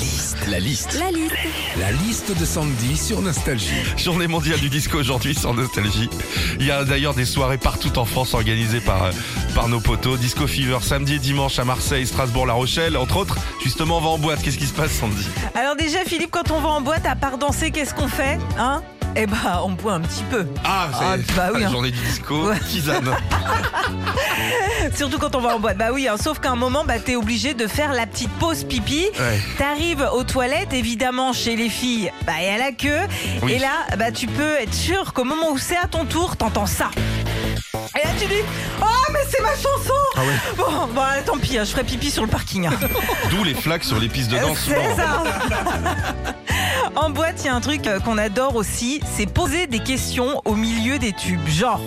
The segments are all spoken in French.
liste. La liste. La liste. La liste de Sandy sur Nostalgie. Journée mondiale du disco aujourd'hui sans nostalgie. Il y a d'ailleurs des soirées partout en France organisées par, euh, par nos potos. Disco Fever samedi et dimanche à Marseille, Strasbourg, La Rochelle. Entre autres, justement, on va en boîte. Qu'est-ce qui se passe, Sandy? Alors déjà, Philippe, quand on va en boîte, à part danser, qu'est-ce qu'on fait Hein? Eh bah, on boit un petit peu. Ah, Ah, bah oui, la hein. journée du disco. Ouais. Tisane. Surtout quand on va en boîte. Bah oui, hein, sauf qu'à un moment, bah, t'es obligé de faire la petite pause pipi. Ouais. T'arrives aux toilettes, évidemment, chez les filles, bah, y a la queue. Oui. Et là, bah, tu peux être sûr qu'au moment où c'est à ton tour, t'entends ça. Et là, tu dis Oh, mais c'est ma chanson Ah ouais. Bon, bon, allez, tant pis, hein, je ferai pipi sur le parking. D'où les flaques sur les pistes de danse. C'est ça. Boîte, il y a un truc euh, qu'on adore aussi, c'est poser des questions au milieu des tubes. Genre.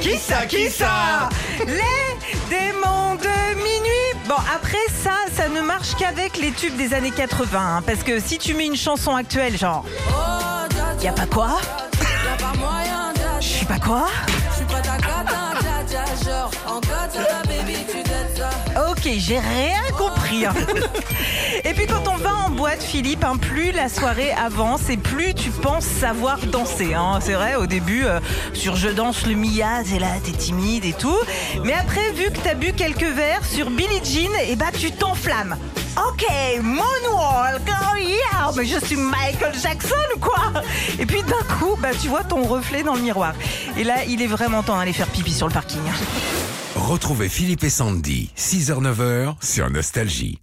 Qui ça Qui ça Les démons de minuit. Bon, après ça, ça ne marche qu'avec les tubes des années 80. hein, parce que si tu mets une chanson actuelle, genre. Y a pas quoi Je suis pas quoi J'ai rien compris. hein. Et puis quand on va en boîte, Philippe, hein, plus la soirée avance et plus tu penses savoir danser. hein. C'est vrai, au début, euh, sur Je danse le Mia, t'es là, t'es timide et tout. Mais après, vu que t'as bu quelques verres sur Billie Jean, et bah tu t'enflammes. Ok, moonwalk, oh yeah, mais je suis Michael Jackson ou quoi Et puis d'un coup, bah tu vois ton reflet dans le miroir. Et là, il est vraiment temps d'aller faire pipi sur le parking. Retrouvez Philippe et Sandy, 6h-9h sur Nostalgie.